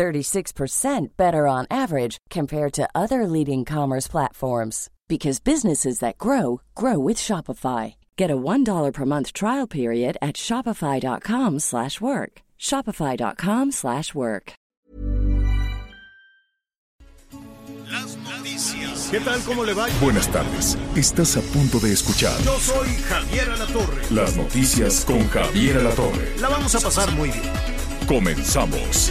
36% better on average compared to other leading commerce platforms because businesses that grow grow with Shopify. Get a $1 per month trial period at shopify.com/work. shopify.com/work. Las noticias. ¿Qué tal cómo le va? Buenas tardes. Estás a punto de escuchar. Yo soy Javier Alatorre. Las noticias con Javier Alatorre. La vamos a pasar muy bien. Comenzamos.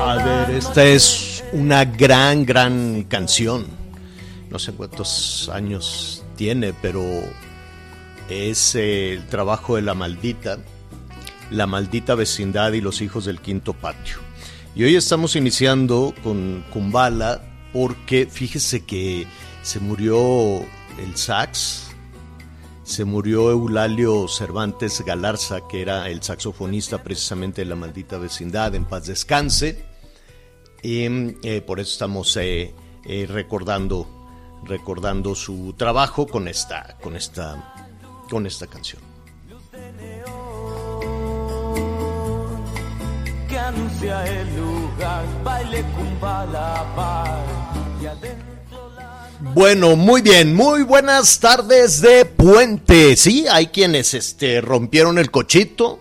A ver, esta es una gran, gran canción. No sé cuántos años tiene, pero es el trabajo de la maldita, la maldita vecindad y los hijos del quinto patio. Y hoy estamos iniciando con Kumbala, porque fíjese que se murió el sax, se murió Eulalio Cervantes Galarza, que era el saxofonista precisamente de La Maldita Vecindad, en paz descanse. Y eh, por eso estamos eh, eh, recordando, recordando su trabajo con esta, con esta, con esta canción. anuncia el lugar, baile cumba Bueno, muy bien, muy buenas tardes de puente. Sí, hay quienes este, rompieron el cochito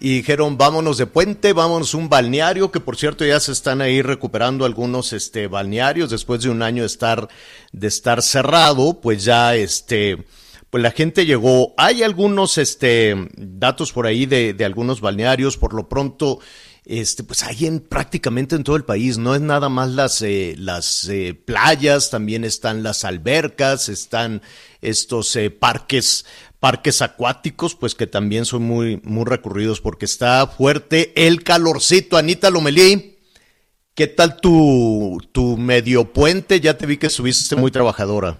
y dijeron vámonos de puente, vámonos un balneario, que por cierto ya se están ahí recuperando algunos este, balnearios después de un año de estar, de estar cerrado, pues ya este pues la gente llegó. Hay algunos este, datos por ahí de, de algunos balnearios, por lo pronto este, pues hay en prácticamente en todo el país, no es nada más las, eh, las eh, playas, también están las albercas, están estos eh, parques, parques acuáticos, pues que también son muy, muy recurridos porque está fuerte el calorcito. Anita Lomelí, ¿qué tal tu, tu medio puente? Ya te vi que estuviste muy trabajadora.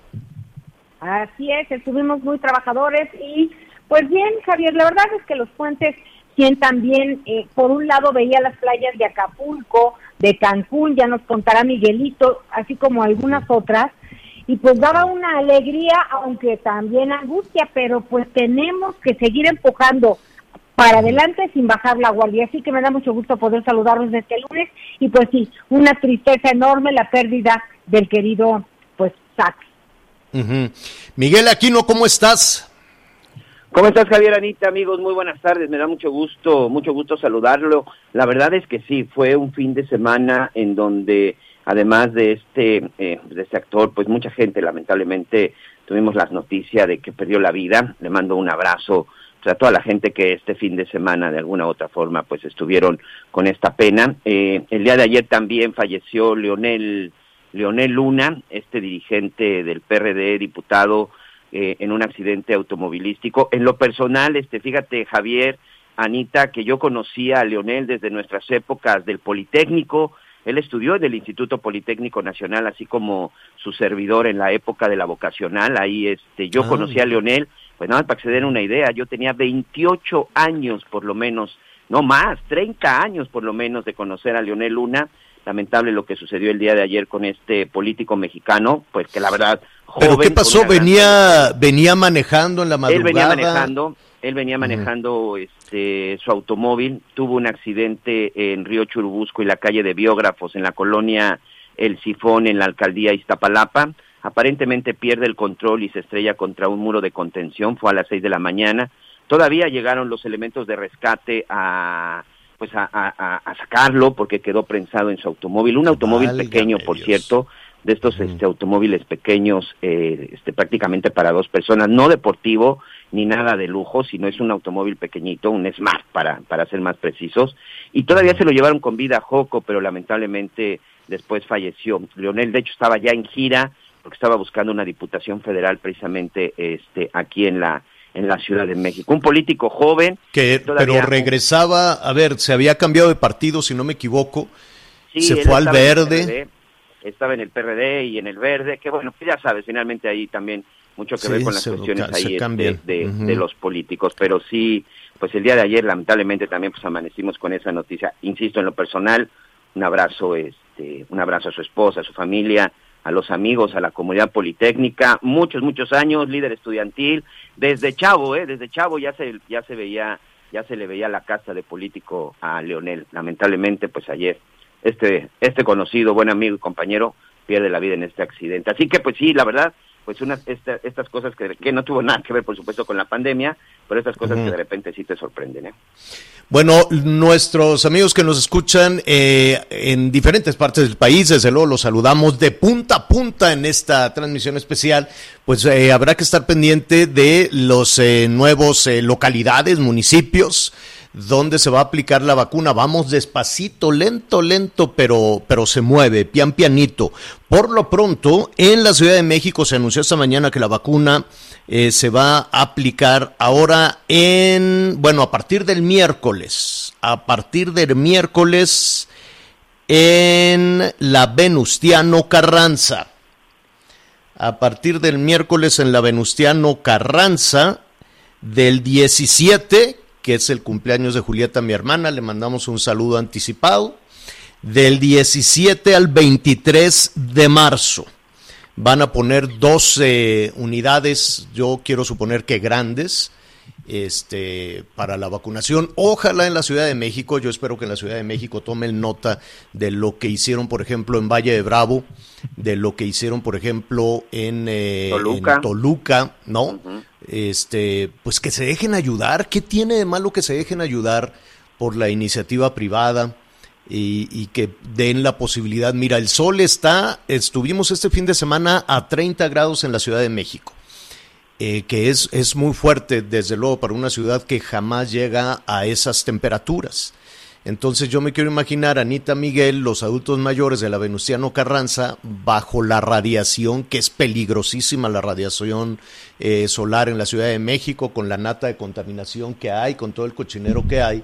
Así es, estuvimos muy trabajadores y pues bien, Javier, la verdad es que los puentes quien también, eh, por un lado, veía las playas de Acapulco, de Cancún, ya nos contará Miguelito, así como algunas otras, y pues daba una alegría, aunque también angustia, pero pues tenemos que seguir empujando para adelante sin bajar la guardia. Así que me da mucho gusto poder saludarlos desde lunes y pues sí, una tristeza enorme la pérdida del querido pues Sax. Miguel Aquino, ¿cómo estás? ¿Cómo estás, Javier Anita? Amigos, muy buenas tardes. Me da mucho gusto, mucho gusto saludarlo. La verdad es que sí, fue un fin de semana en donde, además de este, eh, de este actor, pues mucha gente, lamentablemente, tuvimos las noticias de que perdió la vida. Le mando un abrazo a toda la gente que este fin de semana, de alguna u otra forma, pues estuvieron con esta pena. Eh, el día de ayer también falleció Leonel, Leonel Luna, este dirigente del PRD, diputado eh, en un accidente automovilístico. En lo personal, este, fíjate, Javier, Anita, que yo conocía a Leonel desde nuestras épocas del Politécnico. Él estudió en el Instituto Politécnico Nacional, así como su servidor en la época de la vocacional. Ahí este, yo ah. conocí a Leonel, pues nada más para que se den una idea, yo tenía 28 años por lo menos, no más, 30 años por lo menos de conocer a Leonel Luna lamentable lo que sucedió el día de ayer con este político mexicano, pues que la verdad ¿Pero qué pasó? ¿Venía venía manejando en la madrugada? Él venía manejando, él venía manejando este su automóvil, tuvo un accidente en Río Churubusco y la calle de Biógrafos en la colonia El Sifón en la alcaldía Iztapalapa. Aparentemente pierde el control y se estrella contra un muro de contención, fue a las seis de la mañana. Todavía llegaron los elementos de rescate a pues a, sacarlo porque quedó prensado en su automóvil, un automóvil pequeño, por cierto, de estos este, automóviles pequeños, eh, este, prácticamente para dos personas, no deportivo ni nada de lujo, sino es un automóvil pequeñito, un Smart para, para ser más precisos, y todavía se lo llevaron con vida a Joco, pero lamentablemente después falleció. Leonel, de hecho, estaba ya en gira porque estaba buscando una diputación federal precisamente este, aquí en la, en la Ciudad de México. Un político joven. Que, pero regresaba, a ver, se había cambiado de partido, si no me equivoco. se fue al verde. Estaba en el PRD y en el verde, que bueno, ya sabes, finalmente ahí también mucho que ver con las cuestiones ahí este, de, de, los políticos, pero sí, pues el día de ayer lamentablemente también pues amanecimos con esa noticia, insisto en lo personal, un abrazo, este, un abrazo a su esposa, a su familia, a los amigos, a la comunidad politécnica, muchos, muchos años, líder estudiantil, desde chavo, ¿eh? desde chavo ya se, ya se veía, ya se le veía la casta de político a Leonel. Lamentablemente, pues ayer, este, este conocido, buen amigo y compañero, pierde la vida en este accidente. Así que, pues sí, la verdad, pues unas, estas cosas que, que, no tuvo nada que ver, por supuesto, con la pandemia, pero estas cosas que de repente sí te sorprenden. ¿eh? Bueno, nuestros amigos que nos escuchan eh, en diferentes partes del país, desde luego los saludamos de punta a punta en esta transmisión especial, pues eh, habrá que estar pendiente de los eh, nuevos localidades, municipios, dónde se va a aplicar la vacuna. Vamos despacito, lento, lento, pero, pero se mueve, pian pianito. Por lo pronto, en la Ciudad de México se anunció esta mañana que la vacuna eh, se va a aplicar ahora en, bueno, a partir del miércoles, a partir del miércoles en la Venustiano Carranza. A partir del miércoles en la Venustiano Carranza, del 17, que es el cumpleaños de Julieta, mi hermana, le mandamos un saludo anticipado, del 17 al 23 de marzo. Van a poner 12 unidades, yo quiero suponer que grandes, este, para la vacunación. Ojalá en la Ciudad de México, yo espero que en la Ciudad de México tomen nota de lo que hicieron, por ejemplo, en Valle de Bravo, de lo que hicieron, por ejemplo, en, eh, Toluca. ¿no? Este, pues que se dejen ayudar. ¿Qué tiene de malo que se dejen ayudar por la iniciativa privada? Y, que den la posibilidad. Mira, el sol está, estuvimos este fin de semana a 30 grados en la Ciudad de México. Eh, que es, es muy fuerte, desde luego, para una ciudad que jamás llega a esas temperaturas. Entonces yo me quiero imaginar a Anita Miguel, los adultos mayores de la Venustiano Carranza, bajo la radiación, que es peligrosísima la radiación eh, solar en la Ciudad de México, con la nata de contaminación que hay, con todo el cochinero que hay,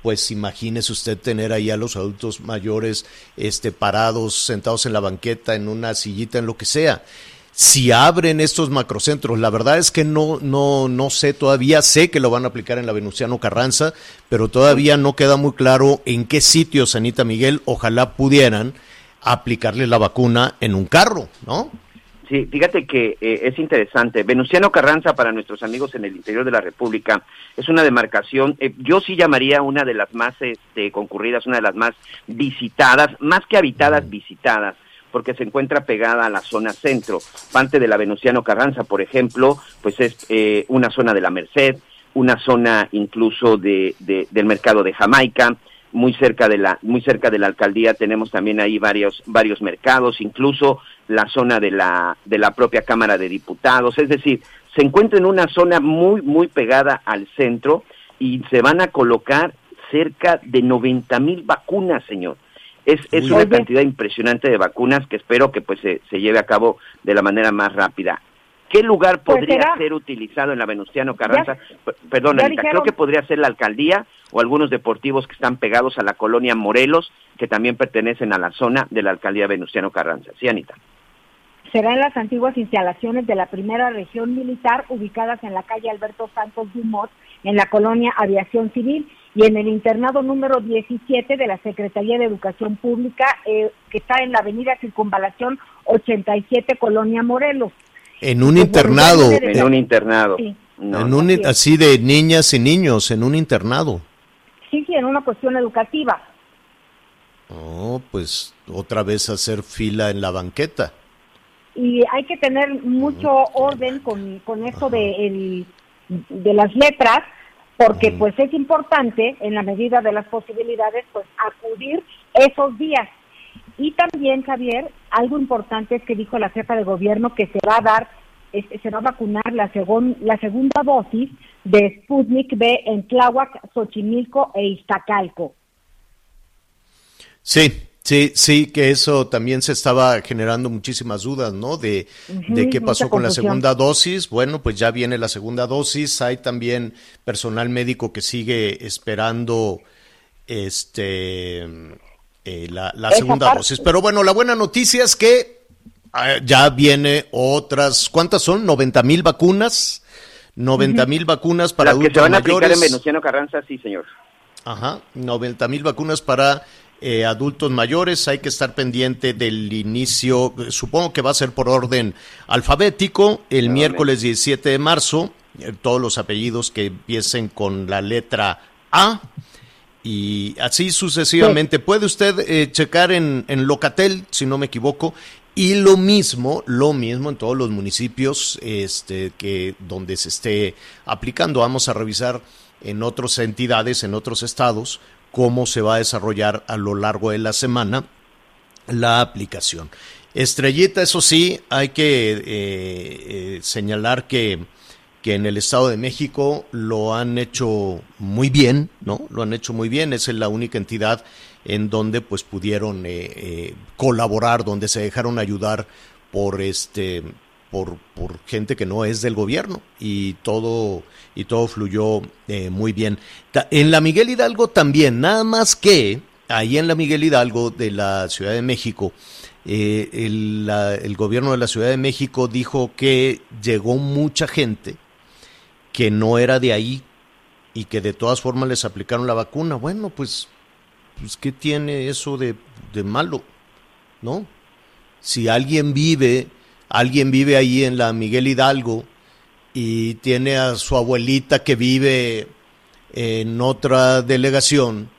pues imagínese usted tener ahí a los adultos mayores este, parados, sentados en la banqueta, en una sillita, en lo que sea si abren estos macrocentros. La verdad es que no, no, no sé todavía, sé que lo van a aplicar en la Venustiano Carranza, pero todavía no queda muy claro en qué sitios, Anita Miguel, ojalá pudieran aplicarle la vacuna en un carro, ¿no? Sí, fíjate que eh, es interesante. Venustiano Carranza, para nuestros amigos en el interior de la República, es una demarcación, eh, yo sí llamaría una de las más este, concurridas, una de las más visitadas, más que habitadas, visitadas porque se encuentra pegada a la zona centro. Parte de la Venustiano Carranza, por ejemplo, pues es eh, una zona de la Merced, una zona incluso de, del mercado de Jamaica, muy cerca de la muy cerca de la alcaldía tenemos también ahí varios varios mercados, incluso la zona de la de la propia Cámara de Diputados, es decir, se encuentra en una zona muy muy pegada al centro y se van a colocar cerca de 90 mil vacunas, señor. Es, es una cantidad impresionante de vacunas que espero que pues se, lleve a cabo de la manera más rápida. ¿Qué lugar pues podría ser utilizado en la Venustiano Carranza? Perdón, Anita, creo que podría ser la alcaldía o algunos deportivos que están pegados a la colonia Morelos, que también pertenecen a la zona de la alcaldía Venustiano Carranza. Sí, Anita. Será en las antiguas instalaciones de la primera región militar ubicadas en la calle Alberto Santos Dumont, en la colonia Aviación Civil y en el internado número 17 de la Secretaría de Educación Pública, eh, que está en la avenida Circunvalación 87, Colonia Morelos. En un internado. En un internado. en un, así de niñas y niños, en un internado. Sí, sí, en una cuestión educativa. Oh, pues otra vez hacer fila en la banqueta. Y hay que tener mucho orden con, con esto de, el, de las letras, porque pues es importante en la medida de las posibilidades pues acudir esos días Y también, Javier, algo importante es que dijo la jefa de gobierno que se va a dar, se va a vacunar la, la segunda dosis de Sputnik B en Tláhuac, Xochimilco e Iztacalco. Sí, Sí, sí, que eso también se estaba generando muchísimas dudas, ¿no? De, de qué pasó con la segunda dosis. Bueno, pues ya viene la segunda dosis. Hay también personal médico que sigue esperando este eh, la, segunda dosis. Pero bueno, la buena noticia es que ah, ya viene otras, ¿cuántas son? 90 mil vacunas. 90 mil vacunas para adultos que se van a aplicar en Venustiano Carranza, sí, señor. Ajá, 90 mil vacunas para eh, adultos mayores. Hay que estar pendiente del inicio, supongo que va a ser por orden alfabético, el miércoles 17 de marzo, eh, todos los apellidos que empiecen con la letra A. Y así sucesivamente. Puede usted eh, checar en, en Locatel, si no me equivoco, y lo mismo, lo mismo en todos los municipios este, que donde se esté aplicando. Vamos a revisar en otras entidades, en otros estados, cómo se va a desarrollar a lo largo de la semana la aplicación. Estrellita, eso sí, hay que eh, eh, señalar que, que, en el Estado de México lo han hecho muy bien, ¿no? Lo han hecho muy bien, es la única entidad en donde pues pudieron eh, colaborar, donde se dejaron ayudar por este por, por gente que no es del gobierno y todo, y todo fluyó eh, muy bien. En la Miguel Hidalgo también, nada más que ahí en la Miguel Hidalgo de la Ciudad de México, eh, el, gobierno de la Ciudad de México dijo que llegó mucha gente que no era de ahí y que de todas formas les aplicaron la vacuna. Bueno, pues, pues ¿qué tiene eso de, de malo? ¿No? Si alguien vive alguien vive ahí en la Miguel Hidalgo y tiene a su abuelita que vive en otra delegación,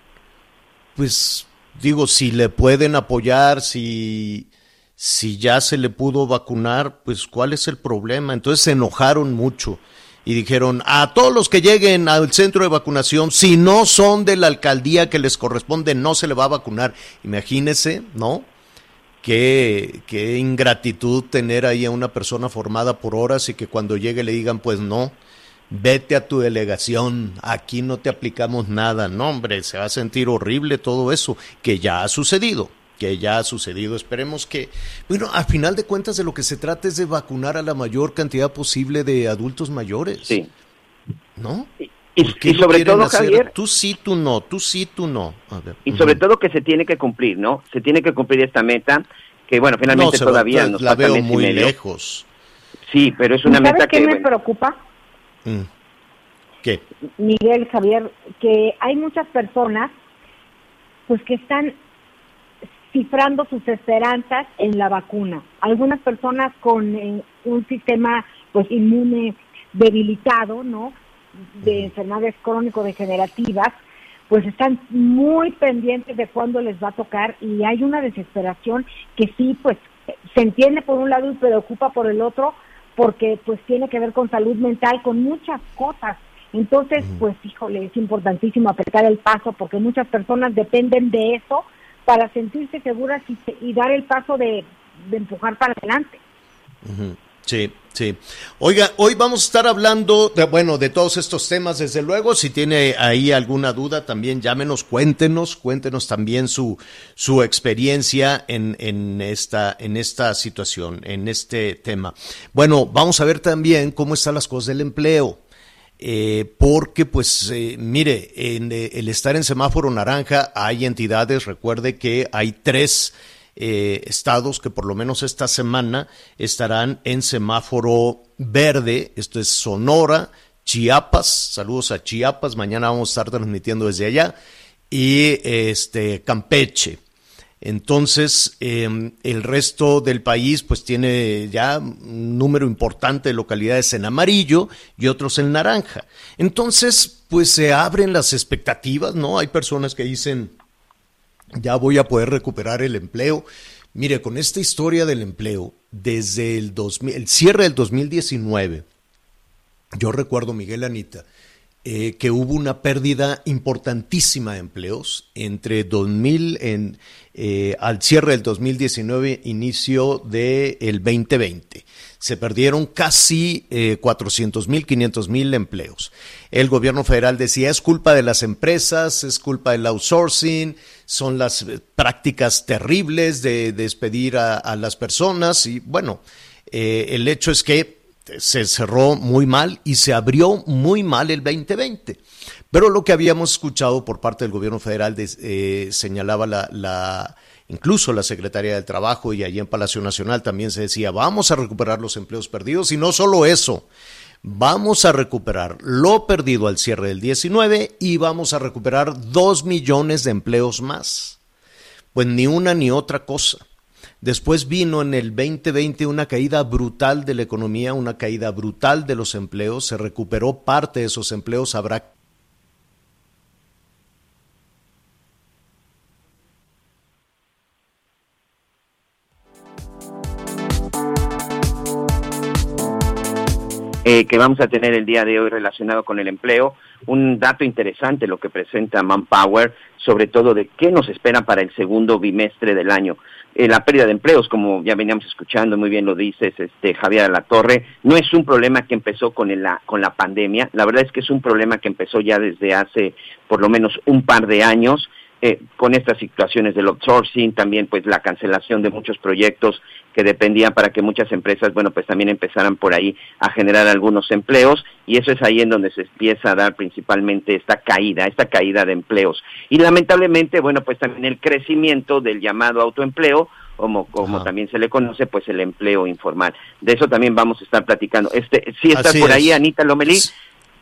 pues digo, si le pueden apoyar, si, si ya se le pudo vacunar, pues cuál es el problema. Entonces se enojaron mucho y dijeron a todos los que lleguen al centro de vacunación, si no son de la alcaldía que les corresponde, no se le va a vacunar. Imagínese, ¿no? Qué, qué ingratitud tener ahí a una persona formada por horas y que cuando llegue le digan, pues no, vete a tu delegación, aquí no te aplicamos nada. No, hombre, se va a sentir horrible todo eso, que ya ha sucedido, que ya ha sucedido. Esperemos que, bueno, a final de cuentas de lo que se trata es de vacunar a la mayor cantidad posible de adultos mayores. Sí. ¿No? Y, sobre todo, Javier. Tú sí, tú no, tú sí, tú no. Y sobre todo que se tiene que cumplir, ¿no? Se tiene que cumplir esta meta, que bueno, finalmente todavía nos la veo muy lejos. Sí, pero es una meta que. qué me preocupa? Mm. ¿Qué? Miguel, Javier, que hay muchas personas, pues que están cifrando sus esperanzas en la vacuna. Algunas personas con eh, un sistema pues inmune debilitado, ¿no? De enfermedades crónico-degenerativas, pues están muy pendientes de cuándo les va a tocar y hay una desesperación que sí, pues se entiende por un lado y preocupa por el otro, porque pues tiene que ver con salud mental, con muchas cosas. Entonces, pues híjole, es importantísimo apretar el paso porque muchas personas dependen de eso para sentirse seguras y, dar el paso de, empujar para adelante. Sí, sí. Oiga, hoy vamos a estar hablando de, bueno, de todos estos temas, desde luego. Si tiene ahí alguna duda, también llámenos, cuéntenos, cuéntenos también su, su experiencia en, en, esta, en esta situación, en este tema. Bueno, vamos a ver también cómo están las cosas del empleo. Eh, porque pues eh, mire, en eh, el estar en semáforo naranja hay entidades, recuerde que hay tres eh, estados que por lo menos esta semana estarán en semáforo verde. Esto es Sonora, Chiapas. Saludos a Chiapas. Mañana vamos a estar transmitiendo desde allá. Y este Campeche. Entonces, em, el resto del país pues tiene ya un número importante de localidades en amarillo y otros en naranja. Entonces, pues se abren las expectativas, ¿no? Hay personas que dicen, ya voy a poder recuperar el empleo. Mire, con esta historia del empleo, desde el, el cierre del 2019, yo recuerdo, Miguel Anita, eh, que hubo una pérdida importantísima de empleos entre 2000 en, eh, al cierre del 2019, inicio del 2020. Se perdieron casi eh, 400 mil, 500 mil empleos. El gobierno federal decía es culpa de las empresas, es culpa del outsourcing, son las eh, prácticas terribles de, despedir a, las personas y bueno, eh, el hecho es que se cerró muy mal y se abrió muy mal el 2020. Pero lo que habíamos escuchado por parte del gobierno federal de, eh, señalaba la, la, incluso la Secretaría del Trabajo y allí en Palacio Nacional también se decía, vamos a recuperar los empleos perdidos y no solo eso, vamos a recuperar lo perdido al cierre del 19 y vamos a recuperar dos millones de empleos más. Pues ni una ni otra cosa. Después vino en el 2020 una caída brutal de la economía, una caída brutal de los empleos, se recuperó parte de esos empleos, habrá eh, que vamos a tener el día de hoy relacionado con el empleo. Un dato interesante lo que presenta Manpower, sobre todo de qué nos espera para el segundo bimestre del año. Eh, la pérdida de empleos, como ya veníamos escuchando, muy bien lo dices, este, Javier La Torre, no es un problema que empezó con, el, con la pandemia, la verdad es que es un problema que empezó ya desde hace por lo menos un par de años eh, con estas situaciones del outsourcing, también pues la cancelación de muchos proyectos que dependían para que muchas empresas, bueno, pues también empezaran por ahí a generar algunos empleos y eso es ahí en donde se empieza a dar principalmente esta caída, esta caída de empleos. Y lamentablemente, bueno, pues también el crecimiento del llamado autoempleo, como, como también se le conoce, pues el empleo informal. De eso también vamos a estar platicando. Este, sí estás por ahí, Anita Lomelí.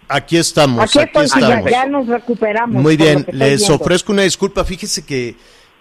Aquí estamos, aquí, aquí estamos. Ya, ya, nos recuperamos. Muy bien, les ofrezco una disculpa. Fíjese que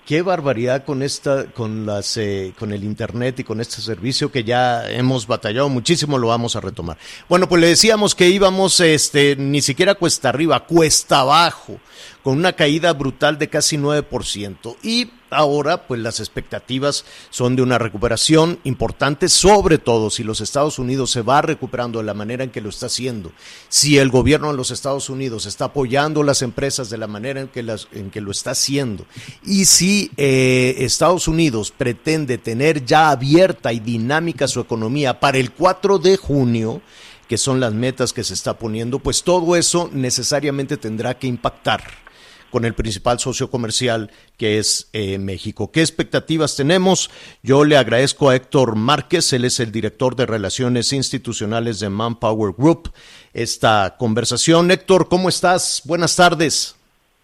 qué barbaridad con esta, con las, eh, con el internet y con este servicio que ya hemos batallado muchísimo, lo vamos a retomar. Bueno, pues le decíamos que íbamos, este, ni siquiera cuesta arriba, cuesta abajo, con una caída brutal de casi 9%. Y ahora, pues las expectativas son de una recuperación importante, sobre todo si los Estados Unidos se va recuperando de la manera en que lo está haciendo, si el gobierno de los Estados Unidos está apoyando las empresas de la manera en que, las, en que lo está haciendo, y si eh, Estados Unidos pretende tener ya abierta y dinámica su economía para el 4 de junio, que son las metas que se está poniendo, pues todo eso necesariamente tendrá que impactar con el principal socio comercial que es eh, México. ¿Qué expectativas tenemos? Yo le agradezco a Héctor Márquez, él es el director de Relaciones Institucionales de Manpower Group, esta conversación. Héctor, ¿cómo estás? Buenas tardes.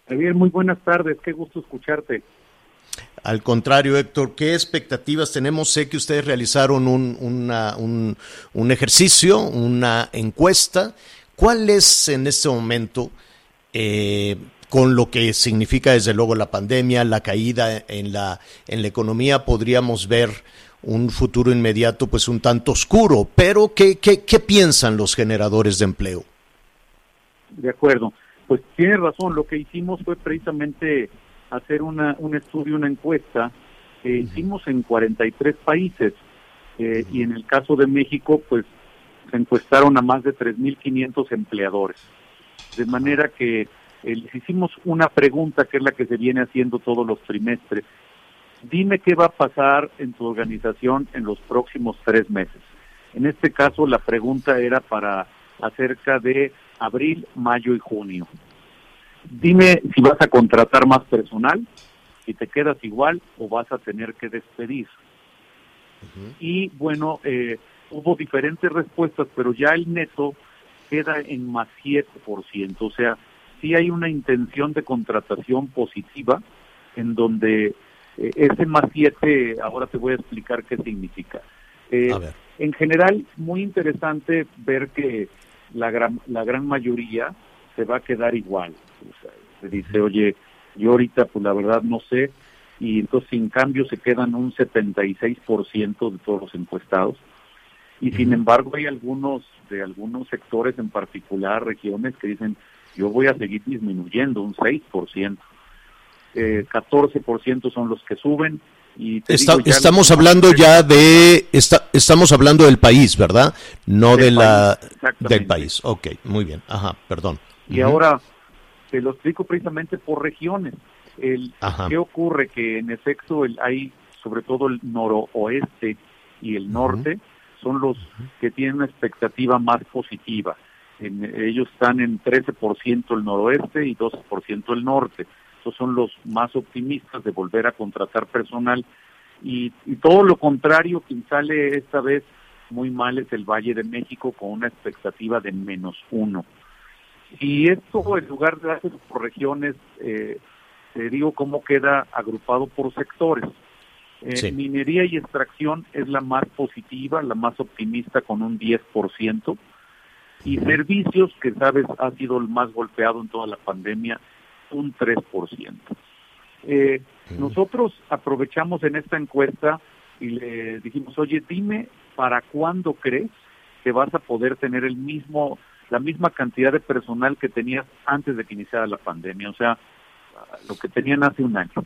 Javier, muy buenas tardes, qué gusto escucharte. Al contrario, Héctor, ¿qué expectativas tenemos? Sé que ustedes realizaron un, una, un, un ejercicio, una encuesta. ¿Cuál es en este momento eh, con lo que significa desde luego la pandemia, la caída en la, en la economía, podríamos ver un futuro inmediato pues un tanto oscuro, pero ¿qué, qué, qué piensan los generadores de empleo? De acuerdo, pues tiene razón, lo que hicimos fue precisamente hacer una, un estudio, una encuesta que hicimos en 43 países. Eh, y en el caso de México pues se encuestaron a más de 3.500 empleadores, de manera que eh, les hicimos una pregunta que es la que se viene haciendo todos los trimestres. Dime qué va a pasar en tu organización en los próximos tres meses. En este caso, la pregunta era para acerca de abril, mayo y junio. Dime si vas a contratar más personal, si te quedas igual o vas a tener que despedir. Uh -huh. Y bueno, eh, hubo diferentes respuestas, pero ya el neto queda en más 7%. O sea, sí hay una intención de contratación positiva en donde eh, ese más siete, ahora te voy a explicar qué significa. Eh, en general, muy interesante ver que la gran, la gran mayoría se va a quedar igual. O sea, se dice, oye, yo ahorita pues la verdad no sé, y entonces sin cambio se quedan un 76% de todos los encuestados. Y sin embargo hay algunos, de algunos sectores en particular, regiones que dicen, yo voy a seguir disminuyendo un 6%. Eh, 14% son los que suben. Y Está, digo, estamos hablando ya de está, estamos hablando del país, ¿verdad? No del de la país, del país. Ok, muy bien. Ajá, perdón. Y ahora te lo explico precisamente por regiones. El, ¿Qué ocurre? Que en efecto el, hay sobre todo el noroeste y el norte son los que tienen una expectativa más positiva. En, ellos están en 13% el noroeste y 12% el norte. Esos son los más optimistas de volver a contratar personal. Y, y todo lo contrario, quien sale esta vez muy mal es el Valle de México con una expectativa de menos uno. Y esto, en lugar de hacer por regiones, eh, te digo cómo queda agrupado por sectores. Eh, minería y extracción es la más positiva, la más optimista con un 10%. Y servicios, que sabes ha sido el más golpeado en toda la pandemia, un 3%. Eh, nosotros aprovechamos en esta encuesta y le dijimos, oye, dime para cuándo crees que vas a poder tener el mismo, la misma cantidad de personal que tenías antes de que iniciara la pandemia, o sea, lo que tenían hace un año.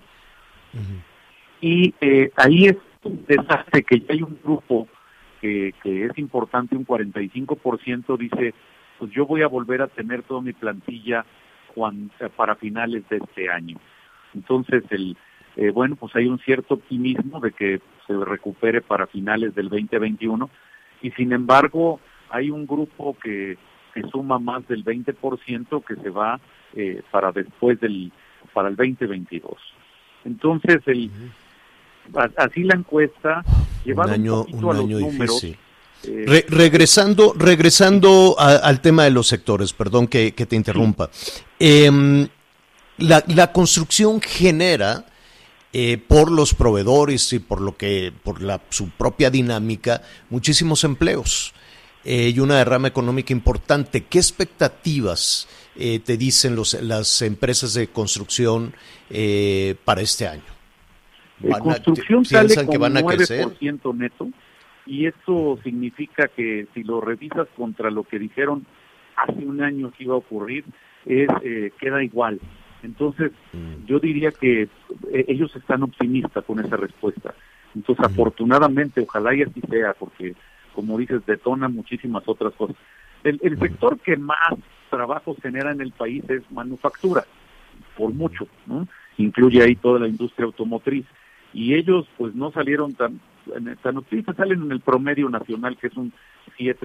Y eh, ahí es un desastre que ya hay un grupo que, que es importante, un 45% dice, pues yo voy a volver a tener toda mi plantilla para finales de este año. Entonces, el, eh, bueno, pues hay un cierto optimismo de que se recupere para finales del 2021 y sin embargo hay un grupo que, que suma más del 20% que se va eh, para después del para el 2022. Entonces, el, así la encuesta, llevando un, año, un, a los números, eh, regresando regresando al tema de los sectores, perdón que, te interrumpa. Em, la, la, construcción genera eh, por los proveedores y por lo que por la, su propia dinámica muchísimos empleos eh, y una derrama económica importante. ¿Qué expectativas te dicen los, las empresas de construcción para este año? La construcción sale con que van a 9% neto y eso significa que si lo revisas contra lo que dijeron hace un año que iba a ocurrir, es eh, queda igual. Entonces, mm. yo diría que eh, ellos están optimistas con esa respuesta. Entonces, afortunadamente, ojalá y así sea, porque, como dices, detona muchísimas otras cosas. El, el sector que más trabajo genera en el país es manufactura, por mucho, ¿no? Incluye ahí toda la industria automotriz y ellos pues no salieron tan, tan optimistas, salen en el promedio nacional que es un 7%.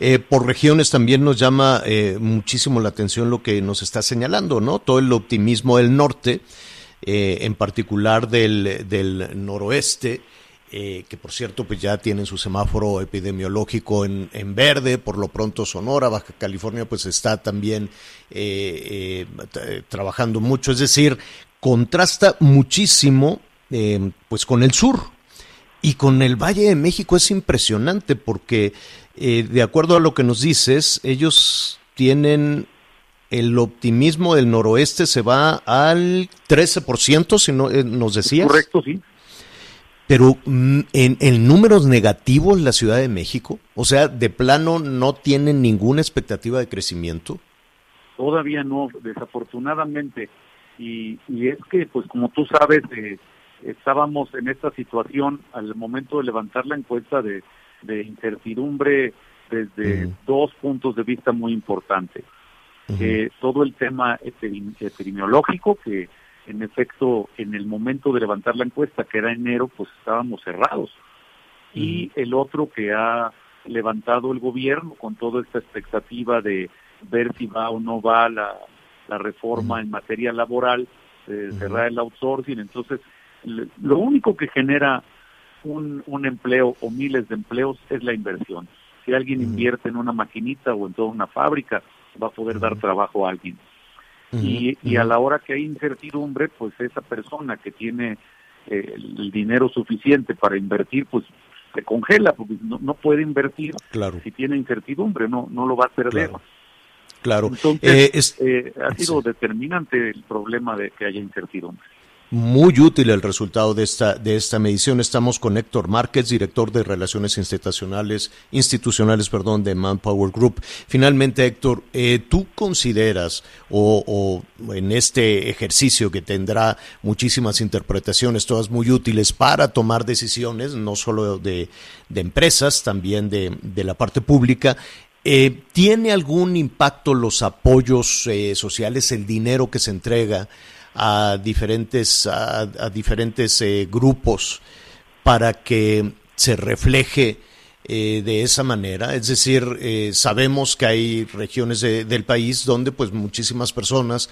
Eh, por regiones también nos llama eh, muchísimo la atención lo que nos está señalando, ¿no? Todo el optimismo del norte, eh, en particular del, del noroeste, que por cierto pues ya tienen su semáforo epidemiológico en, en, verde, por lo pronto Sonora, Baja California pues está también trabajando mucho, es decir, contrasta muchísimo eh, pues con el sur. Y con el Valle de México es impresionante porque, eh, de acuerdo a lo que nos dices, ellos tienen el optimismo del noroeste se va al 13%, si no eh, nos decías. Correcto, sí. Pero mm, en, en, números negativos la Ciudad de México, o sea, de plano no tienen ninguna expectativa de crecimiento. Todavía no, desafortunadamente. Y, y es que, pues como tú sabes, eh, estábamos en esta situación al momento de levantar la encuesta de, de incertidumbre desde dos puntos de vista muy importantes. Eh, todo el tema epidemiológico, que en efecto en el momento de levantar la encuesta, que era enero, pues estábamos cerrados. Y el otro que ha levantado el gobierno con toda esta expectativa de ver si va o no va la, la reforma en materia laboral, eh, cerrar el outsourcing. Entonces, lo único que genera un, un, empleo o miles de empleos es la inversión. Si alguien invierte en una maquinita o en toda una fábrica, va a poder dar trabajo a alguien. y, y, a la hora que hay incertidumbre, pues esa persona que tiene eh, el dinero suficiente para invertir, pues se congela, porque no, no puede invertir claro. si tiene incertidumbre, no, no lo va a perder. Claro. Entonces, eh, eh, ha sido determinante el problema de que haya incertidumbre. Muy útil el resultado de esta, de esta medición. Estamos con Héctor Márquez, director de Relaciones Institucionales, institucionales perdón, de Manpower Group. Finalmente, Héctor, eh, ¿tú consideras, o, o, en este ejercicio que tendrá muchísimas interpretaciones, todas muy útiles para tomar decisiones, no solo de, de empresas, también de, de la parte pública, Eh, ¿Tiene algún impacto los apoyos eh, sociales, el dinero que se entrega a diferentes, a, diferentes eh, grupos para que se refleje de esa manera? Es decir, sabemos que hay regiones del país donde pues muchísimas personas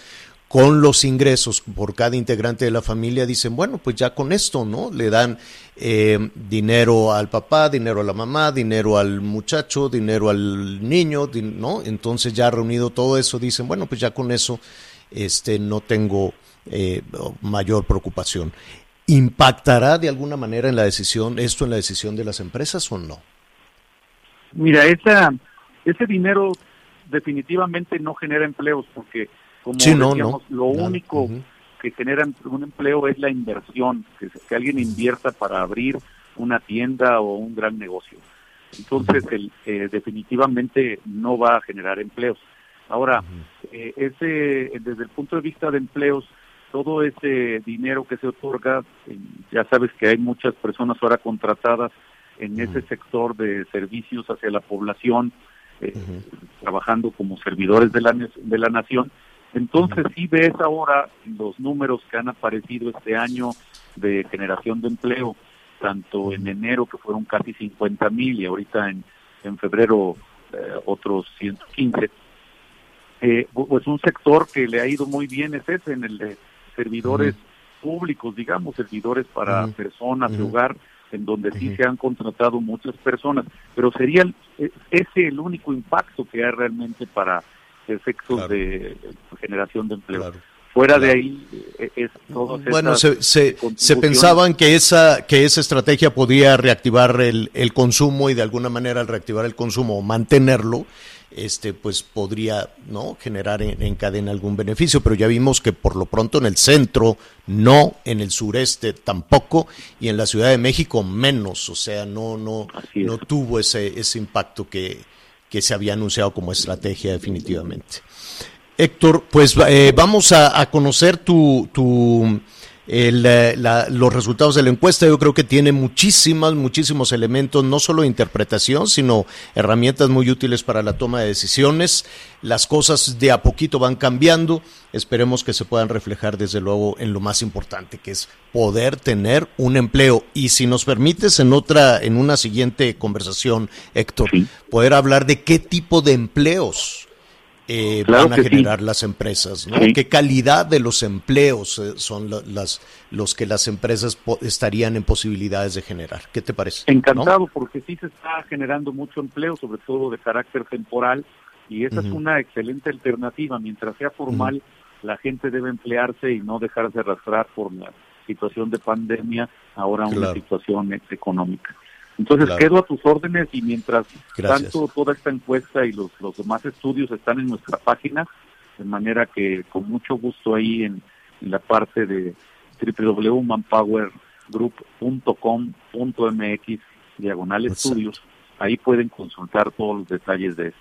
con los ingresos por cada integrante de la familia dicen, bueno, pues ya con esto, ¿no? Le dan eh, dinero al papá, dinero a la mamá, dinero al muchacho, dinero al niño, ¿no? Entonces ya reunido todo eso, dicen, bueno, pues ya con eso este, no tengo eh, mayor preocupación. ¿Impactará de alguna manera en la decisión, esto en la decisión de las empresas o no? Mira, esa, ese dinero definitivamente no genera empleos porque como lo único que genera un empleo es la inversión, que, que, alguien invierta para abrir una tienda o un gran negocio. Entonces, el, eh, definitivamente no va a generar empleos. Ahora, eh, ese, desde el punto de vista de empleos, todo ese dinero que se otorga, eh, ya sabes que hay muchas personas ahora contratadas en ese sector de servicios hacia la población, trabajando como servidores de la, de la nación, entonces, si ves ahora los números que han aparecido este año de generación de empleo, tanto en enero que fueron casi 50 mil y ahorita en, en febrero eh, otros 115. Eh, pues un sector que le ha ido muy bien es ese, en el de servidores públicos, digamos, servidores para personas de hogar, en donde sí se han contratado muchas personas, pero sería e, ese el único impacto que hay realmente para efectos de generación de empleo. Fuera de ahí eh, es todo. Bueno, se, se, pensaban que esa que esa estrategia podía reactivar el, el consumo y de alguna manera al reactivar el consumo o mantenerlo, este pues podría no generar en, cadena algún beneficio. Pero ya vimos que por lo pronto en el centro no en el sureste tampoco y en la Ciudad de México menos. O sea no no no tuvo ese ese impacto que que se había anunciado como estrategia definitivamente. Héctor, pues eh, vamos a, conocer tu, tu eh, los resultados de la encuesta. Yo creo que tiene muchísimas, muchísimos elementos, no solo de interpretación, sino herramientas muy útiles para la toma de decisiones. Las cosas de a poquito van cambiando. Esperemos que se puedan reflejar, desde luego, en lo más importante, que es poder tener un empleo. Y si nos permites, en otra, en una siguiente conversación, Héctor, poder hablar de qué tipo de empleos eh, van a generar las empresas, ¿no? ¿Qué calidad de los empleos eh, son las, los que las empresas estarían en posibilidades de generar? ¿Qué te parece? Encantado, porque sí se está generando mucho empleo, sobre todo de carácter temporal, y esa es una excelente alternativa. Mientras sea formal, la gente debe emplearse y no dejarse arrastrar por la situación de pandemia, ahora una situación económica. Entonces quedo a tus órdenes y mientras tanto toda esta encuesta y los, los demás estudios están en nuestra página, de manera que con mucho gusto ahí en, la parte de www.manpowergroup.com.mx diagonal estudios, ahí pueden consultar todos los detalles de esto.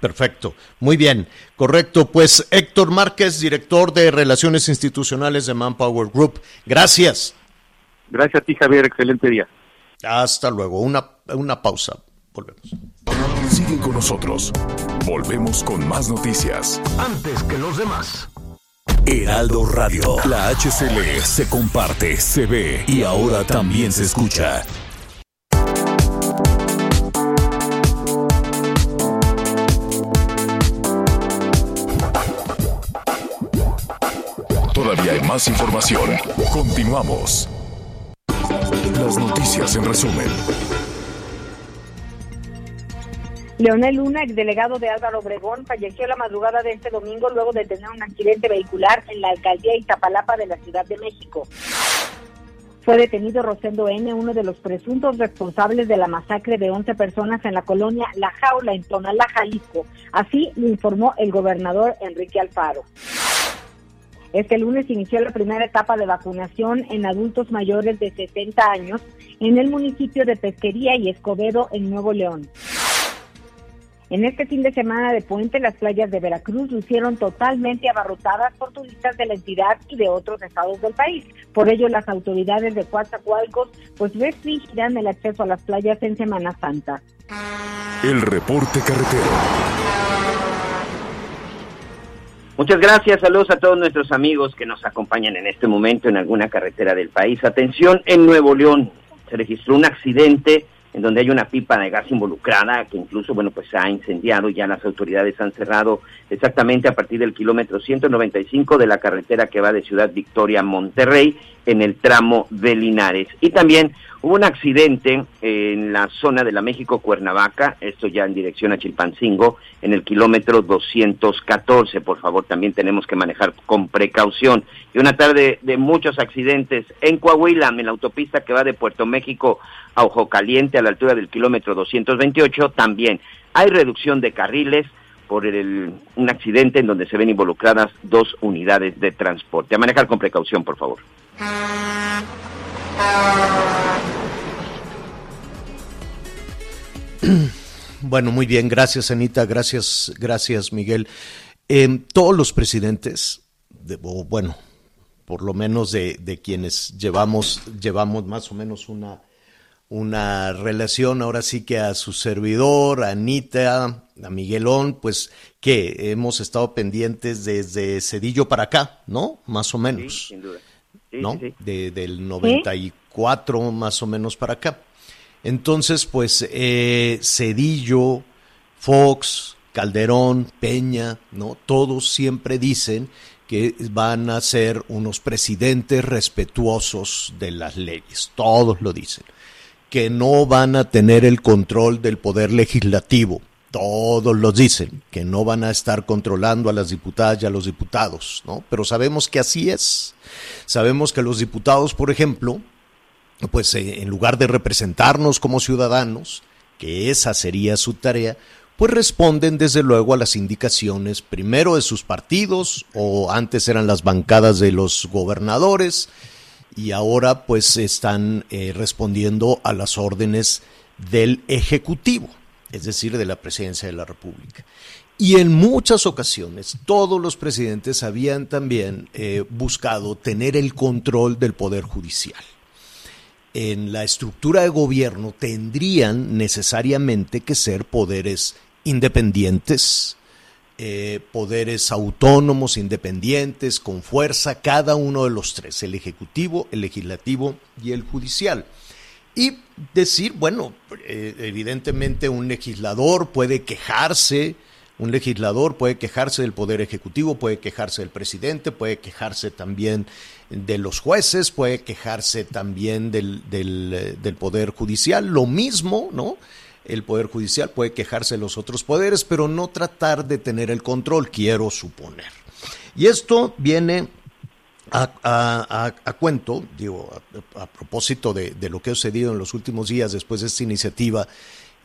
Perfecto, muy bien, correcto. Pues Héctor Márquez, director de Relaciones Institucionales de Manpower Group, gracias. Gracias a ti, Javier, excelente día. Hasta luego. Una, una pausa. Volvemos. Siguen con nosotros. Volvemos con más noticias. Antes que los demás. Heraldo Radio. La HCL se comparte, se ve y ahora también se escucha. Todavía hay más información. Continuamos. Las noticias en resumen. Leonel Luna, delegado de Álvaro Obregón, falleció la madrugada de este domingo luego de tener un accidente vehicular en la alcaldía Iztapalapa de la Ciudad de México. Fue detenido Rosendo N., uno de los presuntos responsables de la masacre de 11 personas en la colonia La Jaula, en Tonalá, Jalisco. Así lo informó el gobernador Enrique Alfaro. Este lunes inició la primera etapa de vacunación en adultos mayores de 70 años en el municipio de Pesquería y Escobedo, en Nuevo León. En este fin de semana de puente, las playas de Veracruz lucieron totalmente abarrotadas por turistas de la entidad y de otros estados del país. Por ello, las autoridades de Coatzacoalcos pues restringirán el acceso a las playas en Semana Santa. El reporte carretero. Muchas gracias, saludos a todos nuestros amigos que nos acompañan en este momento en alguna carretera del país. Atención, en Nuevo León se registró un accidente en donde hay una pipa de gas involucrada que incluso, bueno, pues se ha incendiado ya las autoridades han cerrado exactamente a partir del kilómetro 195 de la carretera que va de Ciudad Victoria a Monterrey en el tramo de Linares. Y también hubo un accidente en la zona de la México Cuernavaca, esto ya en dirección a Chilpancingo, en el kilómetro 214. Por favor, también tenemos que manejar con precaución. Y una tarde de muchos accidentes en Coahuila, en la autopista que va de Puerto México a Ojo Caliente a la altura del kilómetro 228, también hay reducción de carriles por el, un accidente en donde se ven involucradas dos unidades de transporte. A manejar con precaución, por favor. Bueno, muy bien, gracias Anita, gracias, gracias Miguel. Eh, todos los presidentes, de, bueno, por lo menos de, de, quienes llevamos, llevamos más o menos una, una relación ahora sí que a su servidor, a Anita, a Miguelón, pues que hemos estado pendientes desde Cedillo para acá, ¿no? Más o menos. Sí, sin duda. Sí, ¿no? Sí, de, del 94 más o menos para acá. Entonces, pues eh, Cedillo, Fox, Calderón, Peña, ¿no? Todos siempre dicen que van a ser unos presidentes respetuosos de las leyes, todos lo dicen, que no van a tener el control del poder legislativo, todos lo dicen, que no van a estar controlando a las diputadas y a los diputados, ¿no? Pero sabemos que así es. Sabemos que los diputados, por ejemplo, pues eh, en lugar de representarnos como ciudadanos, que esa sería su tarea, pues responden desde luego a las indicaciones primero de sus partidos o antes eran las bancadas de los gobernadores y ahora pues están eh, respondiendo a las órdenes del Ejecutivo, es decir, de la Presidencia de la República. Y en muchas ocasiones todos los presidentes habían también eh, buscado tener el control del Poder Judicial. En la estructura de gobierno tendrían necesariamente que ser poderes independientes, eh, poderes autónomos, independientes, con fuerza, cada uno de los tres, el Ejecutivo, el Legislativo y el Judicial. Y decir, bueno, eh, evidentemente un legislador puede quejarse, un legislador puede quejarse del Poder Ejecutivo, puede quejarse del presidente, puede quejarse también de los jueces, puede quejarse también del, del, del Poder Judicial, lo mismo, ¿no? El Poder Judicial puede quejarse de los otros poderes, pero no tratar de tener el control, quiero suponer. Y esto viene a, cuento, digo, a, propósito de, de, lo que ha sucedido en los últimos días después de esta iniciativa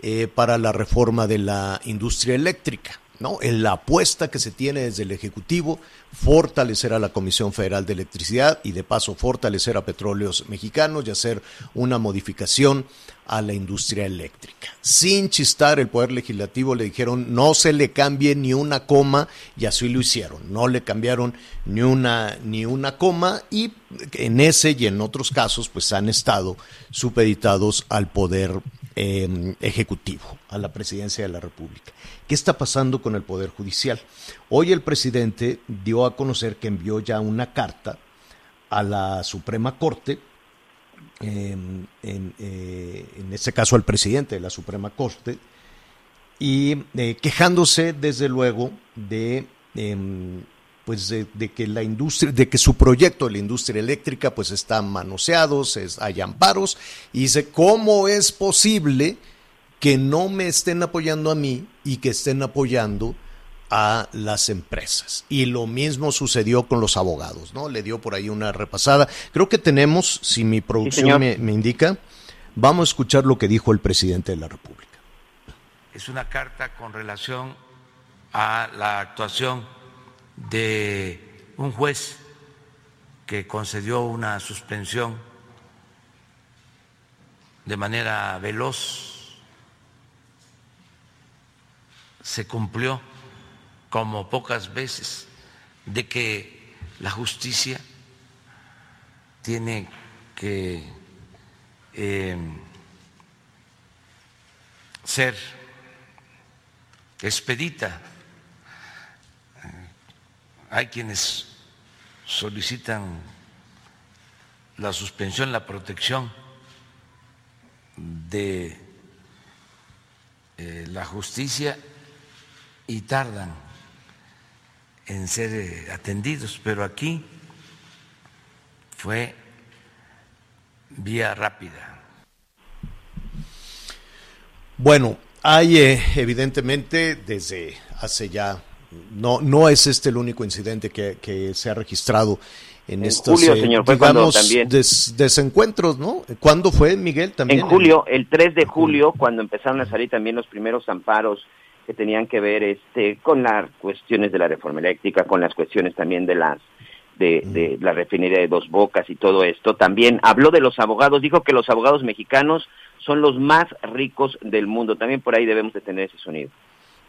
eh, para la reforma de la industria eléctrica. ¿No? En la apuesta que se tiene desde el Ejecutivo, fortalecer a la Comisión Federal de Electricidad y de paso fortalecer a Petróleos Mexicanos y hacer una modificación a la industria eléctrica. Sin chistar, el Poder Legislativo le dijeron no se le cambie ni una coma y así lo hicieron. No le cambiaron ni una, ni una coma y en ese y en otros casos pues han estado supeditados al Poder eh, Ejecutivo, a la Presidencia de la República. ¿Qué está pasando con el Poder Judicial? Hoy el presidente dio a conocer que envió ya una carta a la Suprema Corte eh, en, eh, en, este caso al presidente de la Suprema Corte, y eh, quejándose desde luego de, eh, pues de, de, que la industria, de que su proyecto de la industria eléctrica pues está manoseado, es, hay amparos, y dice, ¿cómo es posible que no me estén apoyando a mí y que estén apoyando a las empresas. Y lo mismo sucedió con los abogados, ¿no? Le dio por ahí una repasada. Creo que tenemos, si mi producción sí, me, me, indica, vamos a escuchar lo que dijo el presidente de la República. Es una carta con relación a la actuación de un juez que concedió una suspensión de manera veloz, se cumplió como pocas veces, de que la justicia tiene que eh, ser expedita. Hay quienes solicitan la suspensión, la protección de eh, la justicia y tardan en ser eh, atendidos, pero aquí fue vía rápida. Bueno, hay eh, evidentemente desde hace ya, no, no es este el único incidente que, se ha registrado en, estos julio, señor, también... desencuentros, ¿no? ¿Cuándo fue, Miguel? También en julio, el 3 de julio, cuando empezaron a salir también los primeros amparos que tenían que ver este con las cuestiones de la reforma eléctrica, con las cuestiones también de las de, de, la refinería de Dos Bocas y todo esto. También habló de los abogados, dijo que los abogados mexicanos son los más ricos del mundo. También por ahí debemos de tener ese sonido.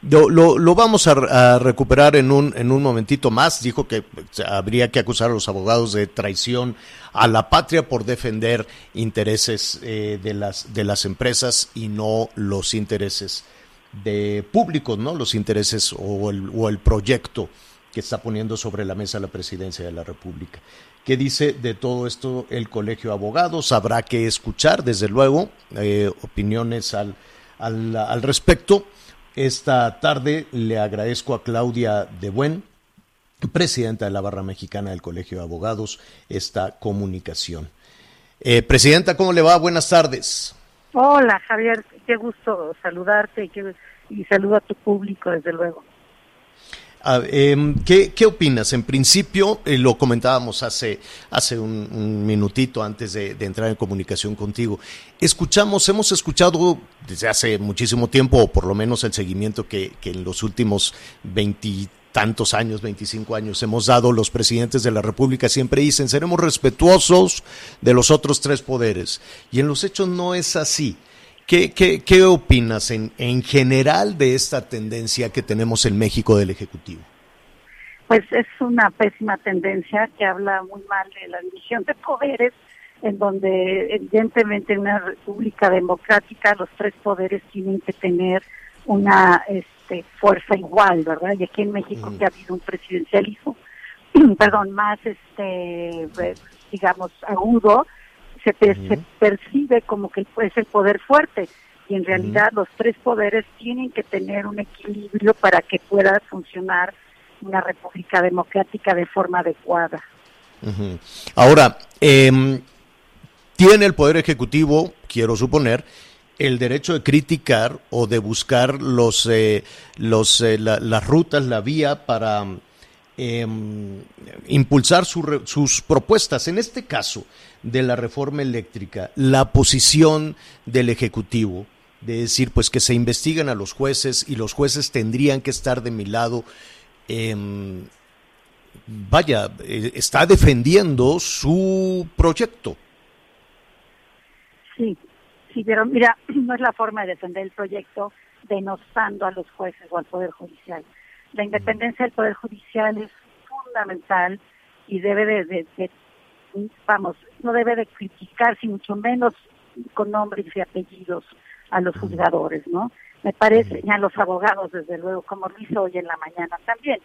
Lo, lo, vamos a, recuperar en un, en un momentito más. Dijo que habría que acusar a los abogados de traición a la patria por defender intereses eh, de, las, de las empresas y no los intereses de públicos, ¿no? Los intereses o el, o el proyecto que está poniendo sobre la mesa la presidencia de la República. ¿Qué dice de todo esto el Colegio de Abogados? Habrá que escuchar, desde luego, eh, opiniones al, al, al, respecto. Esta tarde le agradezco a Claudia De Buen, presidenta de la Barra Mexicana del Colegio de Abogados, esta comunicación. Eh, presidenta, ¿cómo le va? Buenas tardes. Hola, Javier, qué gusto saludarte y, y saludo a tu público, desde luego. Em, ¿qué, ¿qué, opinas? En principio, eh, lo comentábamos hace, hace un, minutito antes de, entrar en comunicación contigo. Escuchamos, hemos escuchado desde hace muchísimo tiempo, o por lo menos el seguimiento que, que en los últimos veintitantos años, 25 años, hemos dado los presidentes de la República, siempre dicen, seremos respetuosos de los otros tres poderes. Y en los hechos no es así. ¿Qué, qué, qué opinas en, en general de esta tendencia que tenemos en México del Ejecutivo? Pues es una pésima tendencia que habla muy mal de la división de poderes, en donde evidentemente en una república democrática los tres poderes tienen que tener una este, fuerza igual, ¿verdad? Y aquí en México que ha habido un presidencialismo, perdón, más este, digamos, agudo, se, percibe como que es el poder fuerte. Y en realidad los tres poderes tienen que tener un equilibrio para que pueda funcionar una república democrática de forma adecuada. Ahora, eh, tiene el poder ejecutivo, quiero suponer, el derecho de criticar o de buscar los, eh, los eh, las rutas, la vía para eh, impulsar sus propuestas. En este caso de la reforma eléctrica, la posición del Ejecutivo de decir pues que se investiguen a los jueces y los jueces tendrían que estar de mi lado. Em, vaya, eh, está defendiendo su proyecto. Sí, sí, pero mira, no es la forma de defender el proyecto denostando a los jueces o al Poder Judicial. La independencia del Poder Judicial es fundamental y debe de, vamos, no debe de criticar, si mucho menos con nombres y apellidos a los juzgadores, ¿no? Me parece, y a los abogados, desde luego, como lo hizo hoy en la mañana también.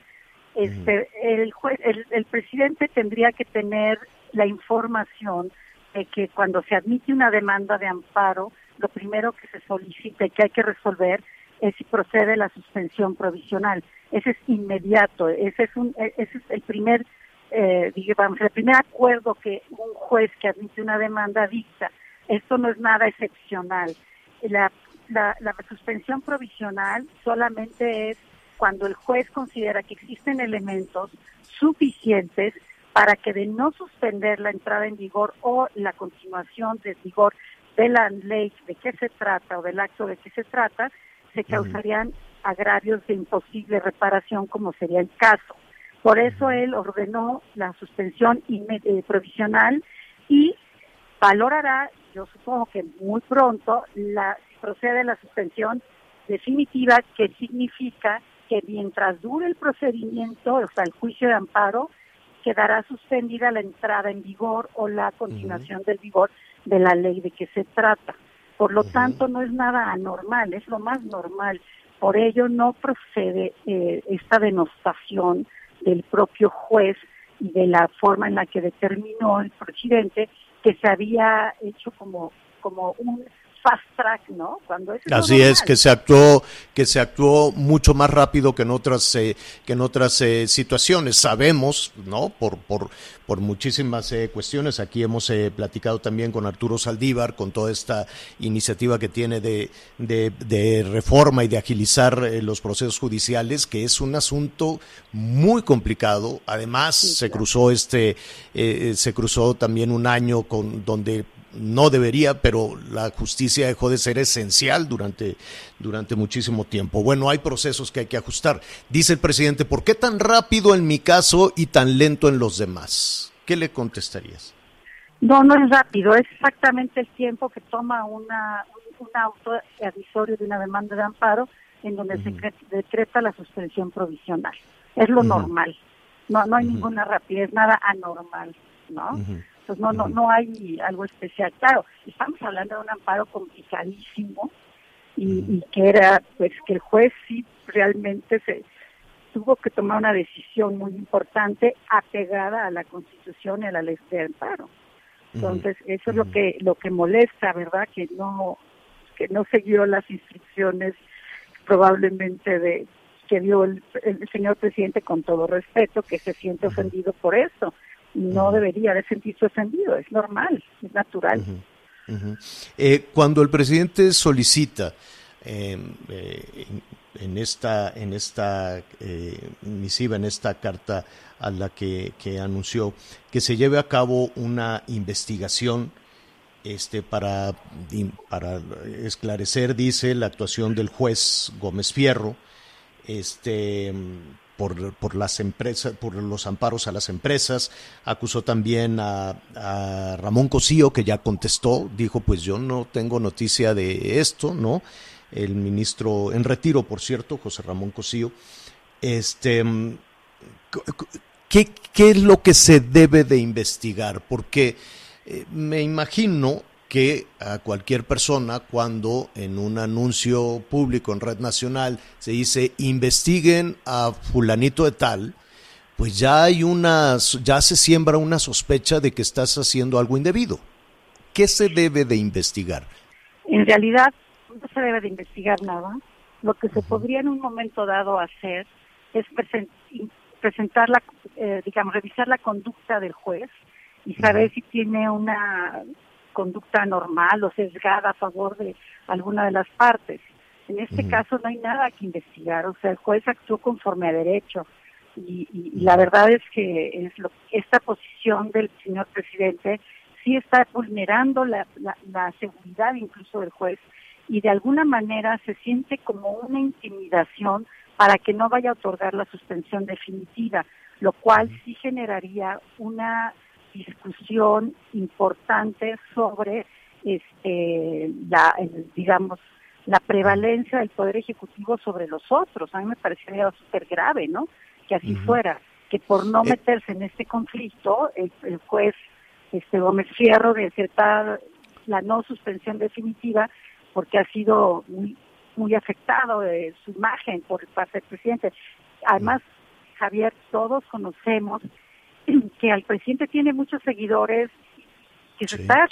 Este, el, juez, el, el presidente tendría que tener la información de que cuando se admite una demanda de amparo, lo primero que se solicita y que hay que resolver es si procede la suspensión provisional. Ese es inmediato, ese es, un, ese es el primer, eh, digamos, el primer acuerdo que un juez que admite una demanda dicta. Esto no es nada excepcional. La, la, la suspensión provisional solamente es cuando el juez considera que existen elementos suficientes para que de no suspender la entrada en vigor o la continuación de vigor de la ley de qué se trata o del acto de qué se trata, se causarían agravios de imposible reparación, como sería el caso. Por eso él ordenó la suspensión eh, provisional y valorará, yo supongo que muy pronto, la, procede la suspensión definitiva, que significa que mientras dure el procedimiento, o sea, el juicio de amparo, quedará suspendida la entrada en vigor o la continuación del vigor de la ley de que se trata. Por lo tanto, no es nada anormal, es lo más normal. Por ello, no procede eh, esta denostación del propio juez y de la forma en la que determinó el presidente que se había hecho como, como un fast track, ¿no? Cuando es Así es que se actuó que se actuó mucho más rápido que en otras eh, que en otras eh, situaciones. Sabemos, ¿no? Por por por muchísimas eh, cuestiones. Aquí hemos platicado también con Arturo Saldívar con toda esta iniciativa que tiene de de, de reforma y de agilizar los procesos judiciales, que es un asunto muy complicado. Además, se cruzó este se cruzó también un año con donde no debería, pero la justicia dejó de ser esencial durante, durante muchísimo tiempo. Bueno, hay procesos que hay que ajustar. Dice el presidente, ¿por qué tan rápido en mi caso y tan lento en los demás? ¿Qué le contestarías? No, no es rápido, es exactamente el tiempo que toma una, un auto advisorio de una demanda de amparo en donde se decreta la suspensión provisional. Es lo normal. No, no hay ninguna rapidez, nada anormal, ¿no? Pues no, no, no hay algo especial. Claro, estamos hablando de un amparo complicadísimo y, que era, pues, que el juez sí realmente se tuvo que tomar una decisión muy importante apegada a la Constitución y a la ley de amparo. Entonces, eso es lo que lo que molesta, ¿verdad? Que no que no siguió las instrucciones probablemente de que dio el, el señor presidente con todo respeto, que se siente ofendido por eso no debería de sentirse ofendido, es normal, es natural. Eh, cuando el presidente solicita em, eh, en, esta, en esta eh, misiva, en esta carta a la que, anunció, que se lleve a cabo una investigación este, para, para esclarecer, dice, la actuación del juez Gómez Fierro, este, por, las empresas, por los amparos a las empresas. Acusó también a, Ramón Cosío, que ya contestó, dijo, pues yo no tengo noticia de esto, ¿no? El ministro en retiro, por cierto, José Ramón Cosío. Este, ¿qué, ¿Qué es lo que se debe de investigar? Porque eh, me imagino que a cualquier persona cuando en un anuncio público en red nacional se dice investiguen a fulanito de tal, pues ya hay una, ya se siembra una sospecha de que estás haciendo algo indebido. ¿Qué se debe de investigar? En realidad no se debe de investigar nada. Lo que se podría en un momento dado hacer es presentar la, eh, digamos, revisar la conducta del juez y saber si tiene una conducta normal o sesgada a favor de alguna de las partes. En este caso no hay nada que investigar, o sea, el juez actuó conforme a derecho y, la verdad es que es lo, esta posición del señor presidente sí está vulnerando la, la seguridad incluso del juez y de alguna manera se siente como una intimidación para que no vaya a otorgar la suspensión definitiva, lo cual sí generaría una discusión importante sobre este la digamos la prevalencia del poder ejecutivo sobre los otros. A mí me parecería súper grave no que así fuera que por no eh. meterse en este conflicto el, juez este Gómez Fierro de aceptar la no suspensión definitiva porque ha sido muy muy afectado de su imagen por parte del presidente. Además Javier todos conocemos que al presidente tiene muchos seguidores, que se está,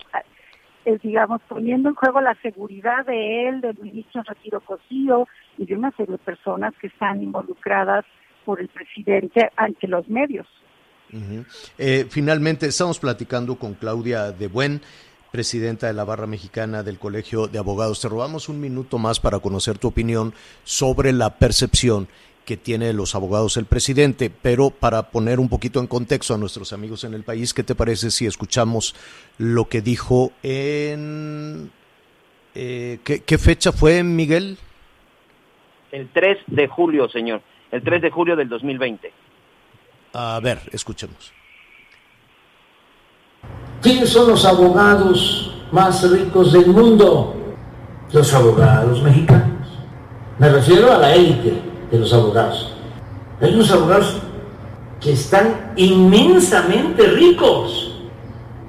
eh, digamos, poniendo en juego la seguridad de él, del ministro Retiro Cosío y de una serie de personas que están involucradas por el presidente ante los medios. Eh, finalmente, estamos platicando con Claudia de Buen, presidenta de la Barra Mexicana del Colegio de Abogados. Te robamos un minuto más para conocer tu opinión sobre la percepción que tiene los abogados el presidente. Pero para poner un poquito en contexto a nuestros amigos en el país, ¿qué te parece si escuchamos lo que dijo en... Eh, ¿qué, fecha fue, Miguel? El 3 de julio, señor. El 3 de julio del 2020. A ver, escuchemos. ¿Quiénes son los abogados más ricos del mundo? Los abogados mexicanos. Me refiero a la élite de los abogados. Hay unos abogados que están inmensamente ricos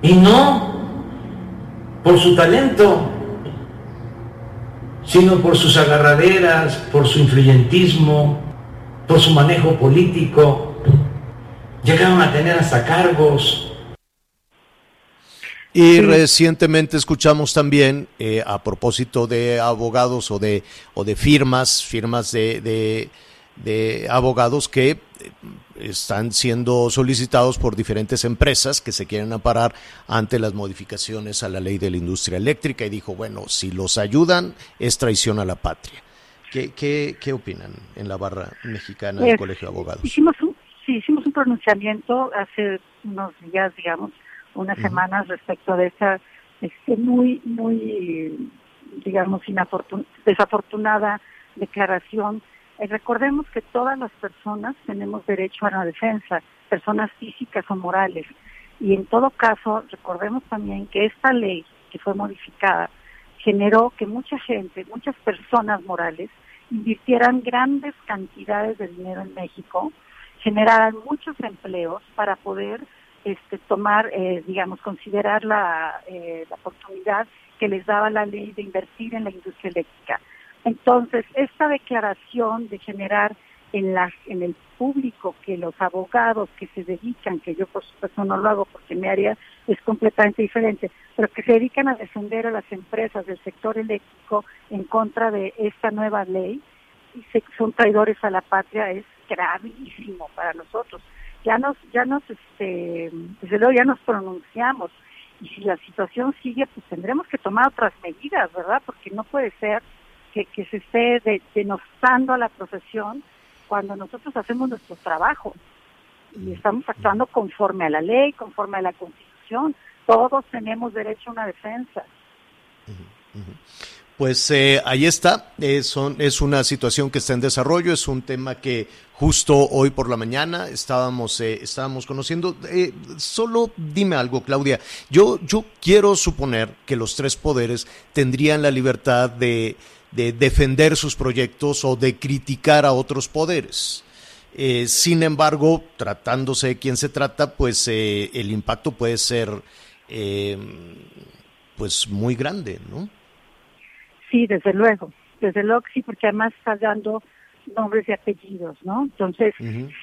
y no por su talento, sino por sus agarraderas, por su influyentismo, por su manejo político. Llegaron a tener hasta cargos y recientemente escuchamos también, eh, a propósito de abogados o de, o de firmas, firmas de, de, abogados que eh, están siendo solicitados por diferentes empresas que se quieren amparar ante las modificaciones a la ley de la industria eléctrica y dijo, bueno, si los ayudan es traición a la patria. ¿Qué, qué, qué opinan en la barra mexicana del Colegio de Abogados? Hicimos un, sí, hicimos un pronunciamiento hace unos días, digamos, unas semanas respecto de esa este, muy, muy, digamos, desafortunada declaración. Eh, recordemos que todas las personas tenemos derecho a la defensa, personas físicas o morales. Y en todo caso, recordemos también que esta ley que fue modificada generó que mucha gente, muchas personas morales, invirtieran grandes cantidades de dinero en México, generaran muchos empleos para poder este, tomar, eh, digamos, considerar la, eh, la oportunidad que les daba la ley de invertir en la industria eléctrica. Entonces, esta declaración de generar en, el público que los abogados que se dedican, que yo por supuesto no lo hago porque mi área es completamente diferente, pero que se dedican a defender a las empresas del sector eléctrico en contra de esta nueva ley y son traidores a la patria es gravísimo para nosotros ya nos, ya nos, este, desde luego ya nos pronunciamos y si la situación sigue, pues tendremos que tomar otras medidas, ¿verdad? Porque no puede ser que, que se esté denostando a la profesión cuando nosotros hacemos nuestro trabajo y estamos actuando conforme a la ley, conforme a la Constitución. Todos tenemos derecho a una defensa. Pues eh, ahí está, es, es, una situación que está en desarrollo, es un tema que justo hoy por la mañana estábamos, eh, estábamos conociendo. Eh, solo dime algo, Claudia. Yo, yo quiero suponer que los tres poderes tendrían la libertad de, de defender sus proyectos o de criticar a otros poderes. sin embargo, tratándose de quien se trata, pues el impacto puede ser pues muy grande, ¿no? Sí, desde luego, desde luego sí, porque además está dando nombres y apellidos, ¿no? Entonces,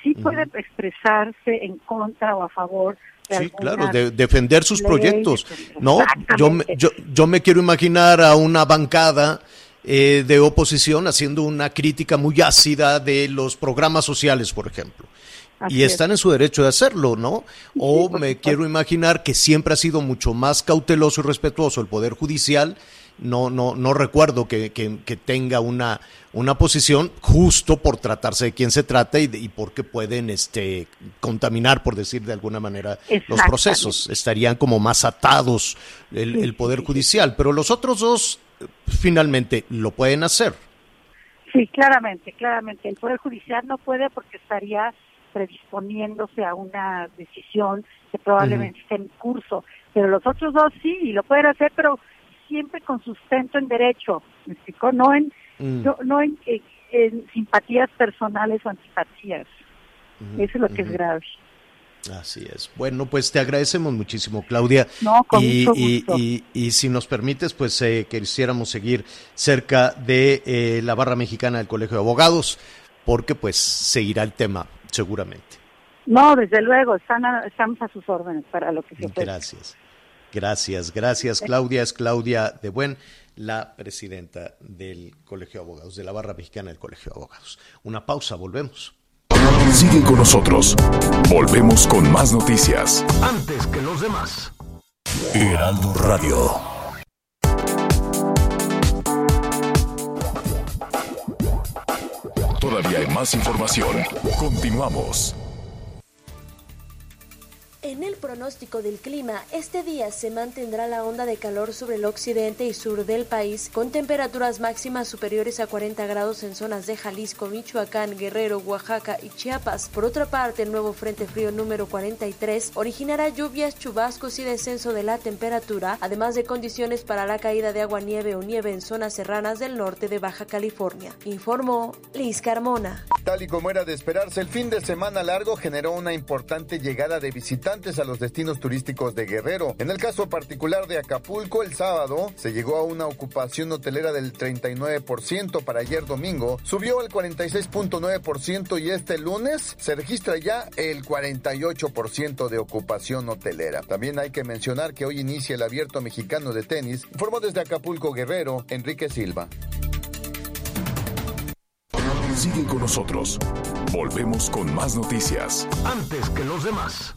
sí puede expresarse en contra o a favor de Sí, claro, de defender sus proyectos. No, yo, yo, yo me quiero imaginar a una bancada eh, de oposición haciendo una crítica muy ácida de los programas sociales, por ejemplo. y están en su derecho de hacerlo, ¿no? O me quiero imaginar que siempre ha sido mucho más cauteloso y respetuoso el Poder Judicial no, no, no recuerdo que, tenga una, una posición justo por tratarse de quién se trata y, y porque pueden este, contaminar, por decir de alguna manera, los procesos. Estarían como más atados el, Poder Judicial, pero los otros dos finalmente lo pueden hacer. Sí, claramente, claramente. El Poder Judicial no puede porque estaría predisponiéndose a una decisión que probablemente esté en curso, pero los otros dos sí, y lo pueden hacer, pero siempre con sustento en derecho, ¿me explico? No en, mm. no, en, simpatías personales o antipatías. Eso es lo que es grave. Así es. Bueno, pues te agradecemos muchísimo, Claudia. y, Y, si nos permites, pues eh, quisiéramos seguir cerca de eh, la barra mexicana del Colegio de Abogados, porque pues seguirá el tema, seguramente. No, desde luego, están estamos a sus órdenes para lo que se pueda. Gracias. Gracias, gracias Claudia. Es Claudia de Buen, la presidenta del Colegio de Abogados, de la barra mexicana del Colegio de Abogados. Una pausa, volvemos. Sigue con nosotros. Volvemos con más noticias. Antes que los demás. Heraldo Radio. Todavía hay más información. Continuamos. En el pronóstico del clima, este día se mantendrá la onda de calor sobre el occidente y sur del país, con temperaturas máximas superiores a 40 grados en zonas de Jalisco, Michoacán, Guerrero, Oaxaca y Chiapas. Por otra parte, el nuevo Frente Frío número 43 originará lluvias, chubascos y descenso de la temperatura, además de condiciones para la caída de agua, nieve o nieve en zonas serranas del norte de Baja California. Informó Liz Carmona. Tal y como era de esperarse, el fin de semana largo generó una importante llegada de visitantes a los destinos turísticos de Guerrero. En el caso particular de Acapulco, el sábado se llegó a una ocupación hotelera del 39% para ayer domingo, subió al 46.9% y este lunes se registra ya el 48% de ocupación hotelera. También hay que mencionar que hoy inicia el abierto mexicano de tenis, informó desde Acapulco Guerrero, Enrique Silva. Sigue con nosotros. Volvemos con más noticias. Antes que los demás.